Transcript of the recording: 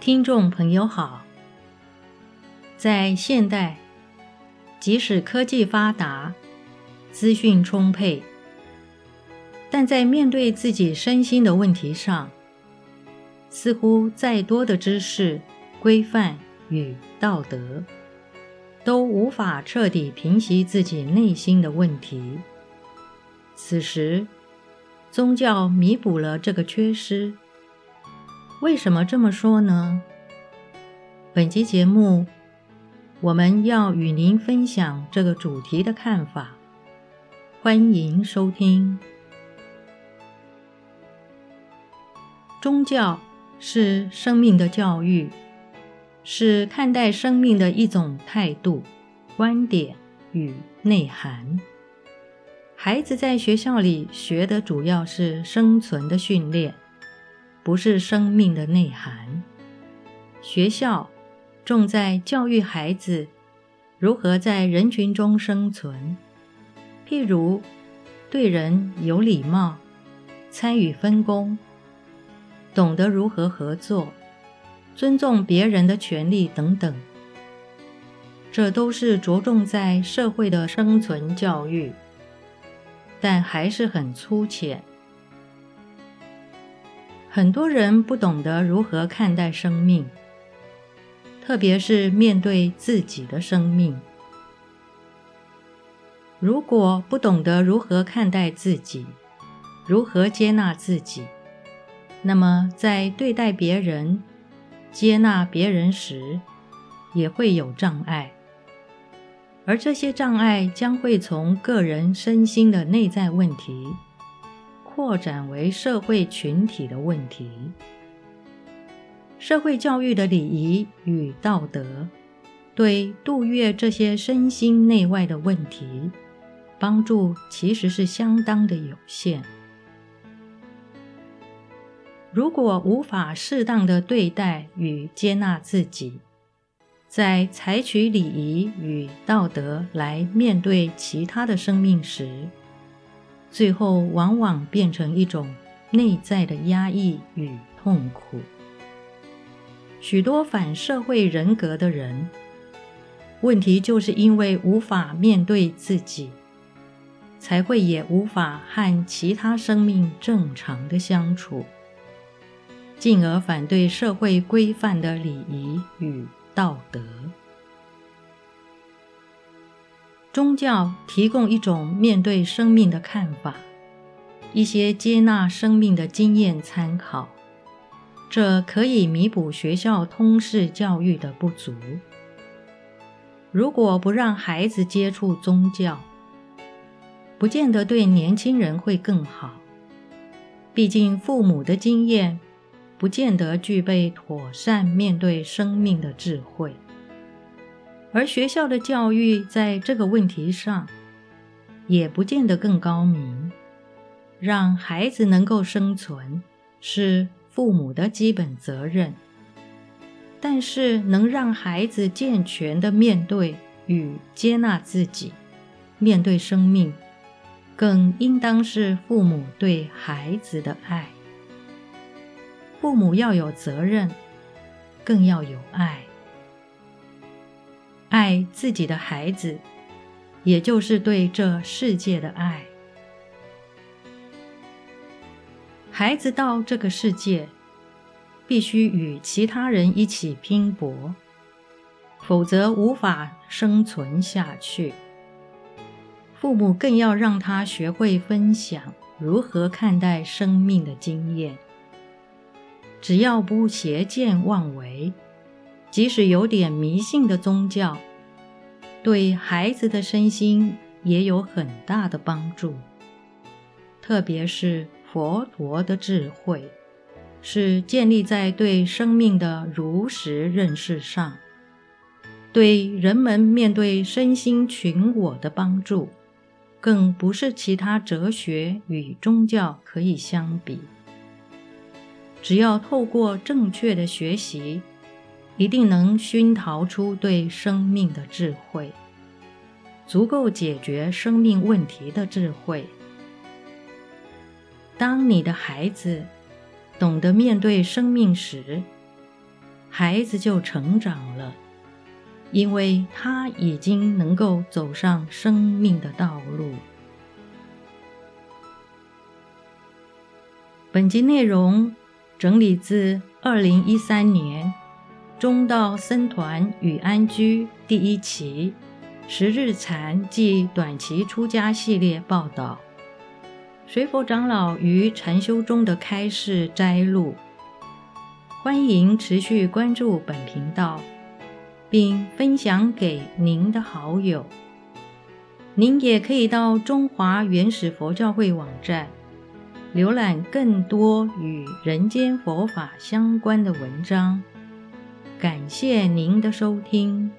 听众朋友好，在现代，即使科技发达、资讯充沛，但在面对自己身心的问题上，似乎再多的知识、规范与道德，都无法彻底平息自己内心的问题。此时，宗教弥补了这个缺失。为什么这么说呢？本集节目，我们要与您分享这个主题的看法。欢迎收听。宗教是生命的教育，是看待生命的一种态度、观点与内涵。孩子在学校里学的主要是生存的训练。不是生命的内涵。学校重在教育孩子如何在人群中生存，譬如对人有礼貌、参与分工、懂得如何合作、尊重别人的权利等等。这都是着重在社会的生存教育，但还是很粗浅。很多人不懂得如何看待生命，特别是面对自己的生命。如果不懂得如何看待自己，如何接纳自己，那么在对待别人、接纳别人时，也会有障碍。而这些障碍将会从个人身心的内在问题，扩展为社会群体的问题，社会教育的礼仪与道德，对度越这些身心内外的问题，帮助其实是相当的有限。如果无法适当的对待与接纳自己，在采取礼仪与道德来面对其他的生命时，最后往往变成一种内在的压抑与痛苦。许多反社会人格的人，问题就是因为无法面对自己，才会也无法和其他生命正常的相处，进而反对社会规范的礼仪与道德。宗教提供一种面对生命的看法，一些接纳生命的经验参考，这可以弥补学校通识教育的不足。如果不让孩子接触宗教，不见得对年轻人会更好。毕竟父母的经验，不见得具备妥善面对生命的智慧。而学校的教育在这个问题上，也不见得更高明。让孩子能够生存，是父母的基本责任。但是，能让孩子健全地面对与接纳自己，面对生命，更应当是父母对孩子的爱。父母要有责任，更要有爱。爱自己的孩子，也就是对这世界的爱。孩子到这个世界，必须与其他人一起拼搏，否则无法生存下去。父母更要让他学会分享如何看待生命的经验。只要不邪见妄为。即使有点迷信的宗教，对孩子的身心也有很大的帮助。特别是佛陀的智慧，是建立在对生命的如实认识上，对人们面对身心群我的帮助，更不是其他哲学与宗教可以相比。只要透过正确的学习，一定能熏陶出对生命的智慧，足够解决生命问题的智慧。当你的孩子懂得面对生命时，孩子就成长了，因为他已经能够走上生命的道路。本集内容整理自二零一三年中道僧团与安居第一期十日禅暨短期出家系列报道，随佛长老于禅修中的开示摘录。欢迎持续关注本频道，并分享给您的好友。您也可以到中华原始佛教会网站。浏览更多与人间佛法相关的文章，感谢您的收听。